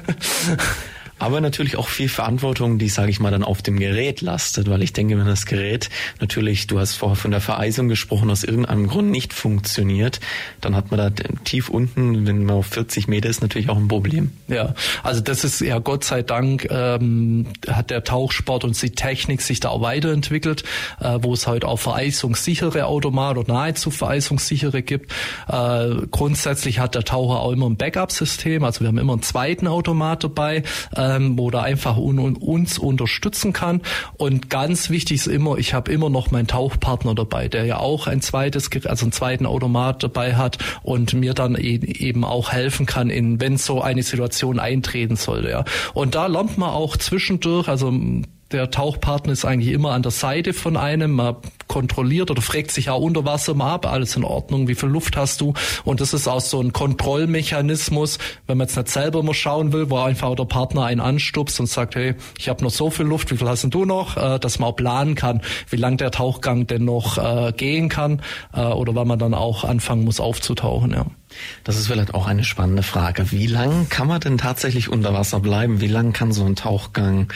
Aber natürlich auch viel Verantwortung, die, sage ich mal, dann auf dem Gerät lastet, weil ich denke, wenn das Gerät natürlich, du hast vorher von der Vereisung gesprochen, aus irgendeinem Grund nicht funktioniert, dann hat man da tief unten, wenn man auf 40 Meter ist, natürlich auch ein Problem. Ja, also das ist ja Gott sei Dank ähm, hat der Tauchsport und die Technik sich da auch weiterentwickelt, äh, wo es halt auch vereisungssichere Automat oder nahezu vereisungssichere gibt. Äh, grundsätzlich hat der Taucher auch immer ein Backup-System, also wir haben immer einen zweiten Automat dabei, ähm, wo der einfach un uns unterstützen kann. Und ganz wichtig ist immer, ich habe immer noch meinen Tauchpartner dabei, der ja auch ein zweites, also einen zweiten Automat dabei hat und mir dann e eben auch helfen kann, in wenn so eine Situation eintreten sollte. Ja. Und da lernt man auch zwischendurch, also der Tauchpartner ist eigentlich immer an der Seite von einem. Man kontrolliert oder fragt sich auch unter Wasser mal ab, alles in Ordnung, wie viel Luft hast du? Und das ist auch so ein Kontrollmechanismus, wenn man jetzt nicht selber mal schauen will, wo einfach der Partner einen anstupst und sagt, hey, ich habe noch so viel Luft, wie viel hast du noch? Äh, dass man auch planen kann, wie lang der Tauchgang denn noch äh, gehen kann äh, oder wann man dann auch anfangen muss aufzutauchen. Ja. Das ist vielleicht auch eine spannende Frage. Wie lang kann man denn tatsächlich unter Wasser bleiben? Wie lang kann so ein Tauchgang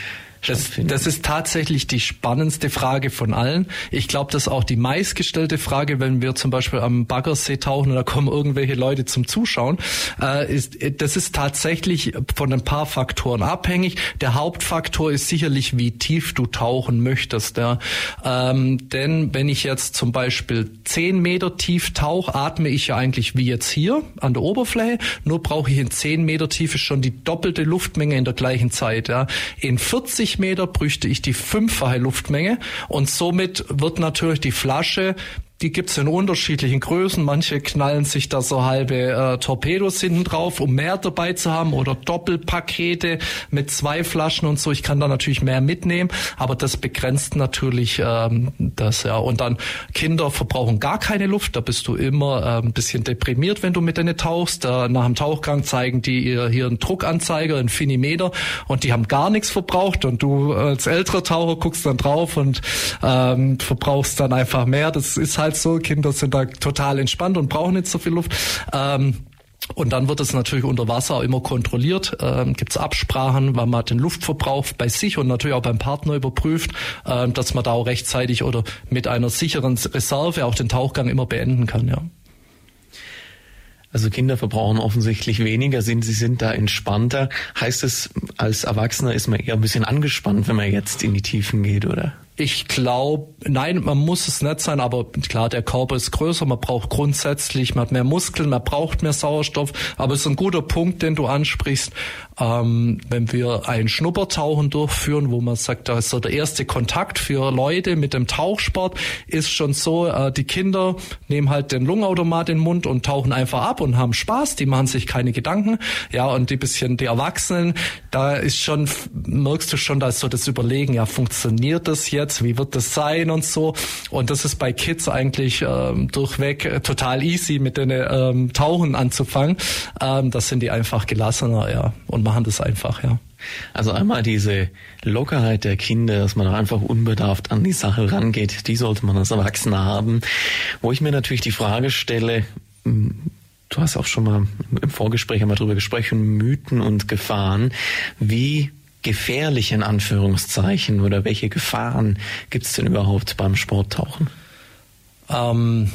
das, das ist tatsächlich die spannendste Frage von allen. Ich glaube, das ist auch die meistgestellte Frage, wenn wir zum Beispiel am Baggersee tauchen und da kommen irgendwelche Leute zum Zuschauen. Äh, ist, das ist tatsächlich von ein paar Faktoren abhängig. Der Hauptfaktor ist sicherlich, wie tief du tauchen möchtest. Ja. Ähm, denn wenn ich jetzt zum Beispiel zehn Meter tief tauche, atme ich ja eigentlich wie jetzt hier an der Oberfläche. Nur brauche ich in zehn Meter Tiefe schon die doppelte Luftmenge in der gleichen Zeit. Ja. In 40 50 Meter bräuchte ich die fünffache Luftmenge und somit wird natürlich die Flasche die gibt's in unterschiedlichen Größen. Manche knallen sich da so halbe äh, Torpedos hinten drauf, um mehr dabei zu haben oder Doppelpakete mit zwei Flaschen und so. Ich kann da natürlich mehr mitnehmen, aber das begrenzt natürlich ähm, das ja. Und dann Kinder verbrauchen gar keine Luft. Da bist du immer äh, ein bisschen deprimiert, wenn du mit denen tauchst. Äh, nach dem Tauchgang zeigen die ihr hier einen Druckanzeiger, einen Finimeter und die haben gar nichts verbraucht und du als älterer Taucher guckst dann drauf und ähm, verbrauchst dann einfach mehr. Das ist halt halt so, Kinder sind da total entspannt und brauchen nicht so viel Luft. Ähm, und dann wird es natürlich unter Wasser immer kontrolliert. Ähm, Gibt es Absprachen, weil man den Luftverbrauch bei sich und natürlich auch beim Partner überprüft, ähm, dass man da auch rechtzeitig oder mit einer sicheren Reserve auch den Tauchgang immer beenden kann. Ja. Also Kinder verbrauchen offensichtlich weniger, sind sie sind da entspannter. Heißt es, als Erwachsener ist man eher ein bisschen angespannt, wenn man jetzt in die Tiefen geht, oder? Ich glaube, nein, man muss es nicht sein, aber klar, der Körper ist größer, man braucht grundsätzlich, man hat mehr Muskeln, man braucht mehr Sauerstoff, aber es ist ein guter Punkt, den du ansprichst. Ähm, wenn wir ein Schnuppertauchen durchführen, wo man sagt, da ist so der erste Kontakt für Leute mit dem Tauchsport, ist schon so, äh, die Kinder nehmen halt den Lungenautomat in den Mund und tauchen einfach ab und haben Spaß, die machen sich keine Gedanken. Ja, und die bisschen die Erwachsenen, da ist schon, merkst du schon, da ist so das Überlegen, ja, funktioniert das jetzt? Jetzt, wie wird das sein und so. Und das ist bei Kids eigentlich ähm, durchweg äh, total easy, mit den ähm, Tauchen anzufangen. Ähm, das sind die einfach gelassener, ja, und machen das einfach, ja. Also einmal diese Lockerheit der Kinder, dass man auch einfach unbedarft an die Sache rangeht, die sollte man als Erwachsener haben. Wo ich mir natürlich die Frage stelle, hm, du hast auch schon mal im Vorgespräch einmal drüber gesprochen, Mythen und Gefahren. Wie gefährlich in Anführungszeichen oder welche Gefahren gibt es denn überhaupt beim Sporttauchen? Ähm,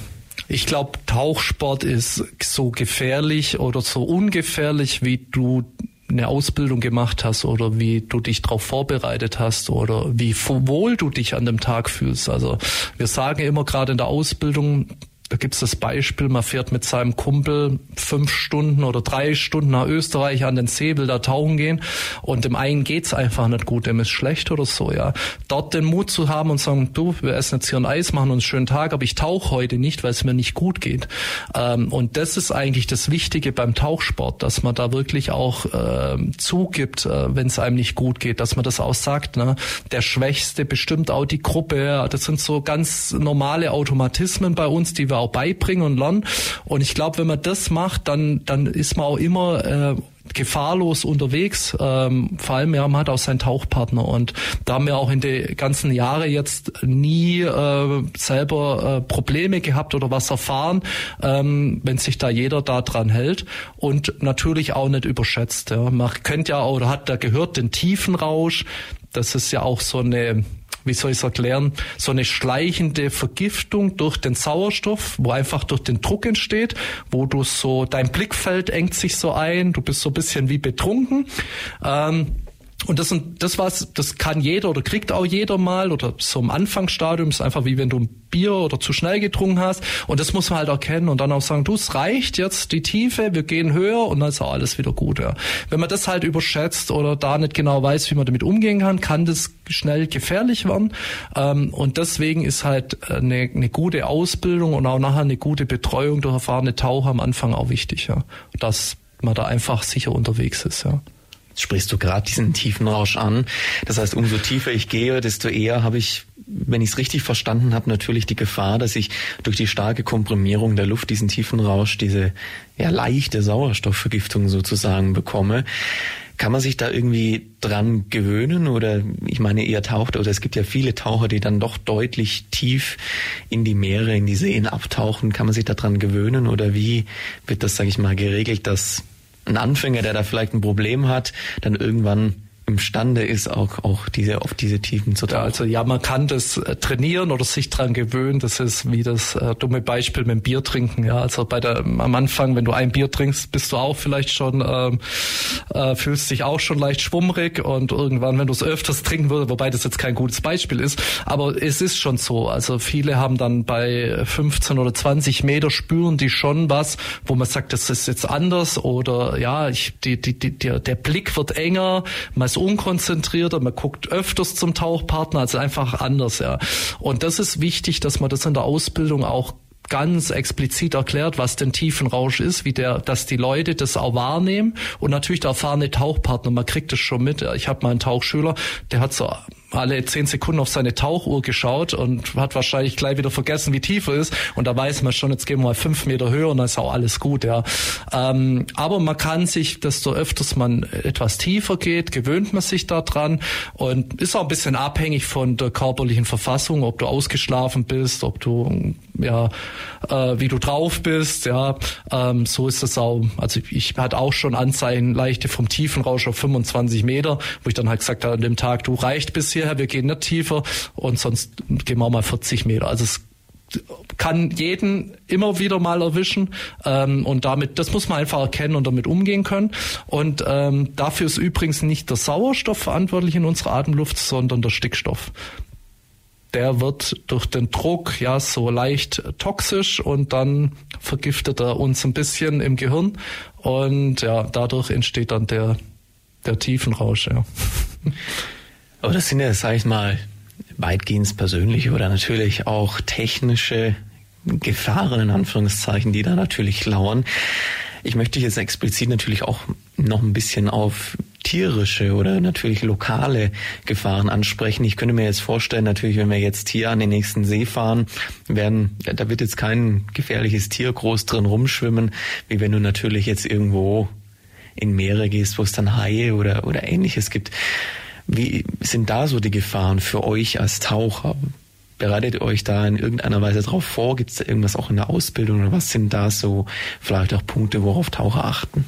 ich glaube, Tauchsport ist so gefährlich oder so ungefährlich, wie du eine Ausbildung gemacht hast oder wie du dich darauf vorbereitet hast oder wie wohl du dich an dem Tag fühlst. Also wir sagen immer gerade in der Ausbildung, da gibt's das Beispiel, man fährt mit seinem Kumpel fünf Stunden oder drei Stunden nach Österreich an den See, will da tauchen gehen und dem einen geht's einfach nicht gut, dem ist schlecht oder so, ja. Dort den Mut zu haben und sagen, du, wir essen jetzt hier ein Eis, machen uns einen schönen Tag, aber ich tauche heute nicht, weil es mir nicht gut geht. Ähm, und das ist eigentlich das Wichtige beim Tauchsport, dass man da wirklich auch äh, zugibt, äh, wenn es einem nicht gut geht, dass man das auch sagt, ne? der Schwächste bestimmt auch die Gruppe, ja. das sind so ganz normale Automatismen bei uns, die wir auch beibringen und lernen. Und ich glaube, wenn man das macht, dann, dann ist man auch immer äh, gefahrlos unterwegs. Ähm, vor allem, ja, man hat auch seinen Tauchpartner und da haben wir auch in den ganzen Jahren jetzt nie äh, selber äh, Probleme gehabt oder was erfahren, ähm, wenn sich da jeder da dran hält und natürlich auch nicht überschätzt. Ja. Man kennt ja oder hat da gehört den Tiefenrausch. Das ist ja auch so eine wie soll ich es erklären, so eine schleichende Vergiftung durch den Sauerstoff, wo einfach durch den Druck entsteht, wo du so, dein Blickfeld engt sich so ein, du bist so ein bisschen wie betrunken. Ähm, und das, das was, das kann jeder oder kriegt auch jeder mal oder so im Anfangsstadium ist einfach wie wenn du ein Bier oder zu schnell getrunken hast. Und das muss man halt erkennen und dann auch sagen, du, es reicht jetzt die Tiefe, wir gehen höher und dann ist auch alles wieder gut. Ja. Wenn man das halt überschätzt oder da nicht genau weiß, wie man damit umgehen kann, kann das schnell gefährlich werden. Ähm, und deswegen ist halt eine, eine gute Ausbildung und auch nachher eine gute Betreuung durch erfahrene Taucher am Anfang auch wichtig, ja. Dass man da einfach sicher unterwegs ist, ja sprichst du gerade diesen tiefen Rausch an. Das heißt, umso tiefer ich gehe, desto eher habe ich, wenn ich es richtig verstanden habe, natürlich die Gefahr, dass ich durch die starke Komprimierung der Luft diesen tiefen Rausch, diese ja, leichte Sauerstoffvergiftung sozusagen bekomme. Kann man sich da irgendwie dran gewöhnen oder ich meine, ihr taucht oder es gibt ja viele Taucher, die dann doch deutlich tief in die Meere, in die Seen abtauchen. Kann man sich da dran gewöhnen oder wie wird das, sage ich mal, geregelt, dass ein Anfänger, der da vielleicht ein Problem hat, dann irgendwann imstande ist, auch, auch diese, auf diese Tiefen zu tauchen. Ja, also ja, man kann das äh, trainieren oder sich dran gewöhnen. Das ist wie das äh, dumme Beispiel mit dem Bier trinken. Ja, also bei der, am Anfang, wenn du ein Bier trinkst, bist du auch vielleicht schon, ähm, äh, fühlst dich auch schon leicht schwummrig und irgendwann, wenn du es öfters trinken würdest, wobei das jetzt kein gutes Beispiel ist, aber es ist schon so. Also viele haben dann bei 15 oder 20 Meter spüren die schon was, wo man sagt, das ist jetzt anders oder ja, ich, die, die, die, der, der Blick wird enger, man ist unkonzentrierter, man guckt öfters zum Tauchpartner, also einfach anders, ja. Und das ist wichtig, dass man das in der Ausbildung auch ganz explizit erklärt, was denn Tiefenrausch ist, wie der, dass die Leute das auch wahrnehmen und natürlich der erfahrene Tauchpartner, man kriegt das schon mit. Ich habe mal einen Tauchschüler, der hat so alle zehn Sekunden auf seine Tauchuhr geschaut und hat wahrscheinlich gleich wieder vergessen, wie tief er ist. Und da weiß man schon, jetzt gehen wir mal fünf Meter höher und dann ist auch alles gut, ja. Ähm, aber man kann sich, desto öfters man etwas tiefer geht, gewöhnt man sich daran und ist auch ein bisschen abhängig von der körperlichen Verfassung, ob du ausgeschlafen bist, ob du ja, äh, wie du drauf bist, ja, ähm, so ist das auch. Also ich hatte auch schon Anzeichen leichte vom Tiefenrausch auf 25 Meter, wo ich dann halt gesagt habe an dem Tag, du reicht bis hierher, wir gehen nicht tiefer und sonst gehen wir mal 40 Meter. Also es kann jeden immer wieder mal erwischen ähm, und damit das muss man einfach erkennen und damit umgehen können und ähm, dafür ist übrigens nicht der Sauerstoff verantwortlich in unserer Atemluft, sondern der Stickstoff der wird durch den Druck ja so leicht toxisch und dann vergiftet er uns ein bisschen im Gehirn und ja, dadurch entsteht dann der, der Tiefenrausch, ja. Aber das sind ja, sag ich mal, weitgehend persönliche oder natürlich auch technische Gefahren in Anführungszeichen, die da natürlich lauern. Ich möchte jetzt explizit natürlich auch noch ein bisschen auf tierische oder natürlich lokale Gefahren ansprechen. Ich könnte mir jetzt vorstellen, natürlich, wenn wir jetzt hier an den nächsten See fahren, werden, da wird jetzt kein gefährliches Tier groß drin rumschwimmen, wie wenn du natürlich jetzt irgendwo in Meere gehst, wo es dann Haie oder, oder ähnliches gibt. Wie sind da so die Gefahren für euch als Taucher? Bereitet ihr euch da in irgendeiner Weise drauf vor? Gibt es da irgendwas auch in der Ausbildung oder was sind da so vielleicht auch Punkte, worauf Taucher achten?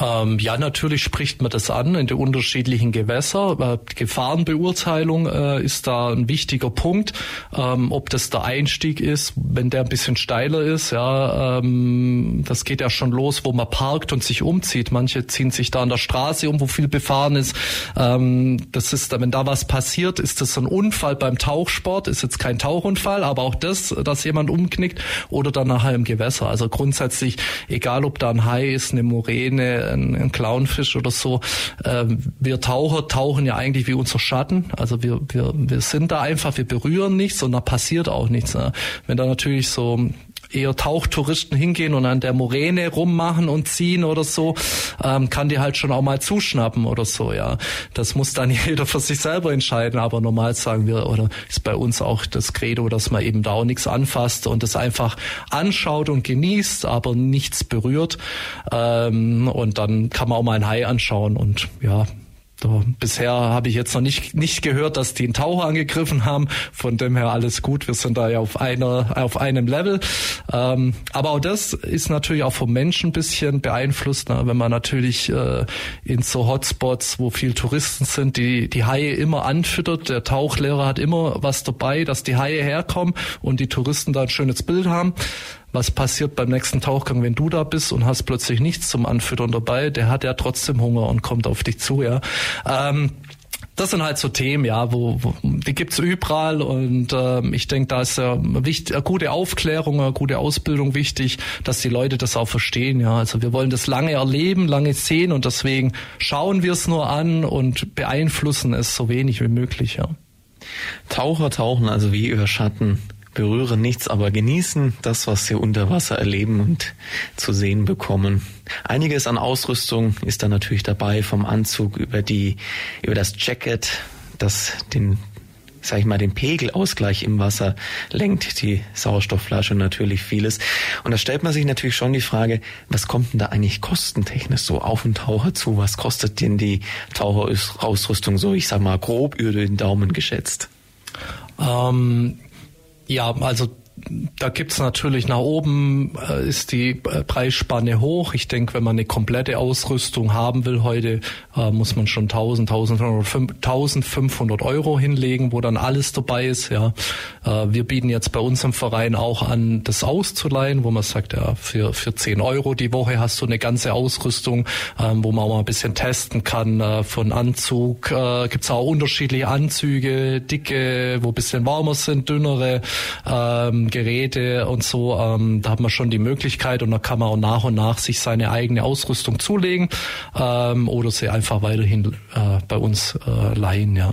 Ähm, ja, natürlich spricht man das an in den unterschiedlichen Gewässer. Äh, Gefahrenbeurteilung äh, ist da ein wichtiger Punkt. Ähm, ob das der Einstieg ist, wenn der ein bisschen steiler ist, ja, ähm, das geht ja schon los, wo man parkt und sich umzieht. Manche ziehen sich da an der Straße um, wo viel befahren ist. Ähm, das ist, wenn da was passiert, ist das ein Unfall beim Tauchsport, ist jetzt kein Tauchunfall, aber auch das, dass jemand umknickt oder dann nachher im Gewässer. Also grundsätzlich, egal ob da ein Hai ist, eine Moräne, ein, ein Clownfisch oder so. Ähm, wir Taucher tauchen ja eigentlich wie unser Schatten. Also wir, wir, wir sind da einfach, wir berühren nichts und da passiert auch nichts. Ne? Wenn da natürlich so eher Tauchtouristen hingehen und an der Moräne rummachen und ziehen oder so, ähm, kann die halt schon auch mal zuschnappen oder so, ja. Das muss dann jeder für sich selber entscheiden, aber normal sagen wir, oder ist bei uns auch das Credo, dass man eben da auch nichts anfasst und das einfach anschaut und genießt, aber nichts berührt. Ähm, und dann kann man auch mal ein Hai anschauen und ja, so, bisher habe ich jetzt noch nicht, nicht gehört, dass die einen Taucher angegriffen haben. Von dem her alles gut. Wir sind da ja auf einer, auf einem Level. Ähm, aber auch das ist natürlich auch vom Menschen ein bisschen beeinflusst, ne? wenn man natürlich äh, in so Hotspots, wo viel Touristen sind, die, die Haie immer anfüttert. Der Tauchlehrer hat immer was dabei, dass die Haie herkommen und die Touristen da ein schönes Bild haben was passiert beim nächsten Tauchgang, wenn du da bist und hast plötzlich nichts zum Anfüttern dabei, der hat ja trotzdem Hunger und kommt auf dich zu, ja. Ähm, das sind halt so Themen, ja, wo, wo die gibt's überall und ähm, ich denke, da ist ja wichtig, eine gute Aufklärung, eine gute Ausbildung wichtig, dass die Leute das auch verstehen, ja. Also wir wollen das lange erleben, lange sehen und deswegen schauen wir es nur an und beeinflussen es so wenig wie möglich, ja. Taucher tauchen also wie über Schatten berühren nichts, aber genießen das, was sie unter Wasser erleben und zu sehen bekommen. Einiges an Ausrüstung ist da natürlich dabei, vom Anzug über die, über das Jacket, das den sag ich mal, den Pegelausgleich im Wasser lenkt, die Sauerstoffflasche und natürlich vieles. Und da stellt man sich natürlich schon die Frage, was kommt denn da eigentlich kostentechnisch so auf den Taucher zu? Was kostet denn die Taucherausrüstung so, ich sag mal, grob über den Daumen geschätzt? Ähm, ja, also da gibt's natürlich nach oben äh, ist die äh, Preisspanne hoch. Ich denke, wenn man eine komplette Ausrüstung haben will heute, äh, muss man schon 1000, 1500 Euro hinlegen, wo dann alles dabei ist. Ja, äh, wir bieten jetzt bei uns im Verein auch an, das auszuleihen, wo man sagt, ja, für für 10 Euro die Woche hast du eine ganze Ausrüstung, ähm, wo man auch mal ein bisschen testen kann. Äh, von Anzug äh, gibt's auch unterschiedliche Anzüge, dicke, wo ein bisschen warmer sind, dünnere. Ähm, Geräte und so, ähm, da hat man schon die Möglichkeit und da kann man auch nach und nach sich seine eigene Ausrüstung zulegen ähm, oder sie einfach weiterhin äh, bei uns äh, leihen, ja.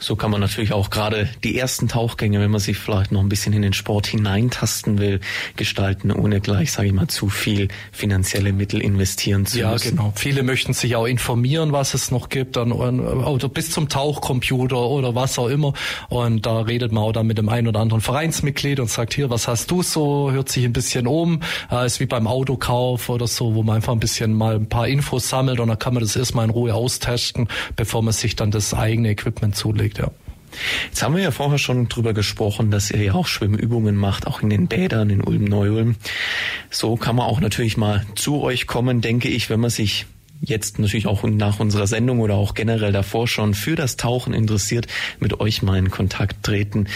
So kann man natürlich auch gerade die ersten Tauchgänge, wenn man sich vielleicht noch ein bisschen in den Sport hineintasten will, gestalten, ohne gleich, sage ich mal, zu viel finanzielle Mittel investieren zu ja, müssen. Ja, genau. Viele möchten sich auch informieren, was es noch gibt, dann oder bis zum Tauchcomputer oder was auch immer. Und da redet man auch dann mit dem einen oder anderen Vereinsmitglied und sagt, hier, was hast du so? Hört sich ein bisschen um. Äh, ist wie beim Autokauf oder so, wo man einfach ein bisschen mal ein paar Infos sammelt und dann kann man das erstmal in Ruhe austesten, bevor man sich dann das eigene Equipment zulegt gelegt, ja. Jetzt haben wir ja vorher schon drüber gesprochen, dass ihr ja auch Schwimmübungen macht, auch in den Bädern in Ulm-Neu-Ulm. So kann man auch natürlich mal zu euch kommen, denke ich, wenn man sich jetzt natürlich auch nach unserer Sendung oder auch generell davor schon für das Tauchen interessiert, mit euch mal in Kontakt treten.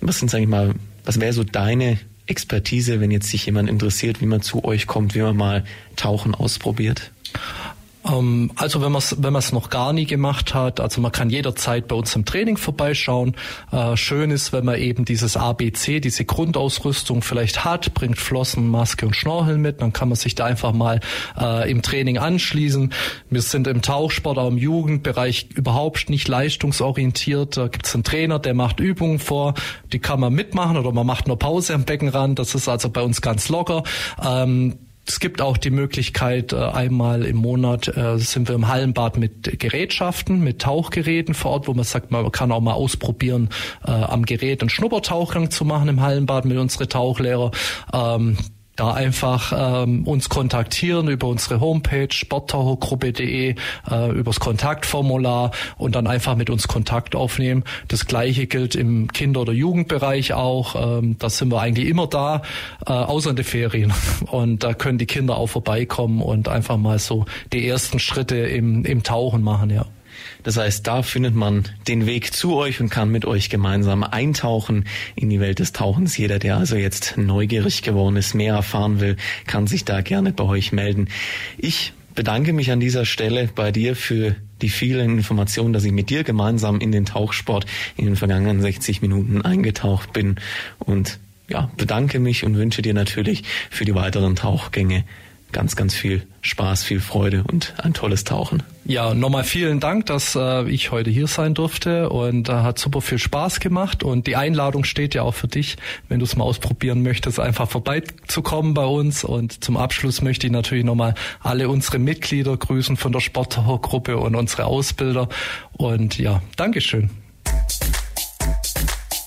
Was sind, sag ich mal, was wäre so deine Expertise, wenn jetzt sich jemand interessiert, wie man zu euch kommt, wie man mal Tauchen ausprobiert? Ähm, also wenn man es wenn man's noch gar nie gemacht hat, also man kann jederzeit bei uns im Training vorbeischauen. Äh, schön ist, wenn man eben dieses ABC, diese Grundausrüstung vielleicht hat, bringt Flossen, Maske und Schnorchel mit, dann kann man sich da einfach mal äh, im Training anschließen. Wir sind im Tauchsport, auch im Jugendbereich überhaupt nicht leistungsorientiert. Da gibt es einen Trainer, der macht Übungen vor, die kann man mitmachen oder man macht nur Pause am Beckenrand. Das ist also bei uns ganz locker. Ähm, es gibt auch die Möglichkeit, äh, einmal im Monat äh, sind wir im Hallenbad mit Gerätschaften, mit Tauchgeräten vor Ort, wo man sagt, man kann auch mal ausprobieren, äh, am Gerät einen Schnuppertauchgang zu machen im Hallenbad mit unseren Tauchlehrer. Da einfach ähm, uns kontaktieren über unsere Homepage sporttauchergruppe.de, äh, übers Kontaktformular und dann einfach mit uns Kontakt aufnehmen. Das gleiche gilt im Kinder- oder Jugendbereich auch. Ähm, da sind wir eigentlich immer da, äh, außer in den Ferien. Und da können die Kinder auch vorbeikommen und einfach mal so die ersten Schritte im, im Tauchen machen, ja. Das heißt, da findet man den Weg zu euch und kann mit euch gemeinsam eintauchen in die Welt des Tauchens. Jeder, der also jetzt neugierig geworden ist, mehr erfahren will, kann sich da gerne bei euch melden. Ich bedanke mich an dieser Stelle bei dir für die vielen Informationen, dass ich mit dir gemeinsam in den Tauchsport in den vergangenen 60 Minuten eingetaucht bin und ja, bedanke mich und wünsche dir natürlich für die weiteren Tauchgänge ganz, ganz viel Spaß, viel Freude und ein tolles Tauchen. Ja, nochmal vielen Dank, dass äh, ich heute hier sein durfte und äh, hat super viel Spaß gemacht und die Einladung steht ja auch für dich, wenn du es mal ausprobieren möchtest, einfach vorbeizukommen bei uns und zum Abschluss möchte ich natürlich nochmal alle unsere Mitglieder grüßen von der Sporttauchergruppe und unsere Ausbilder und ja, Dankeschön.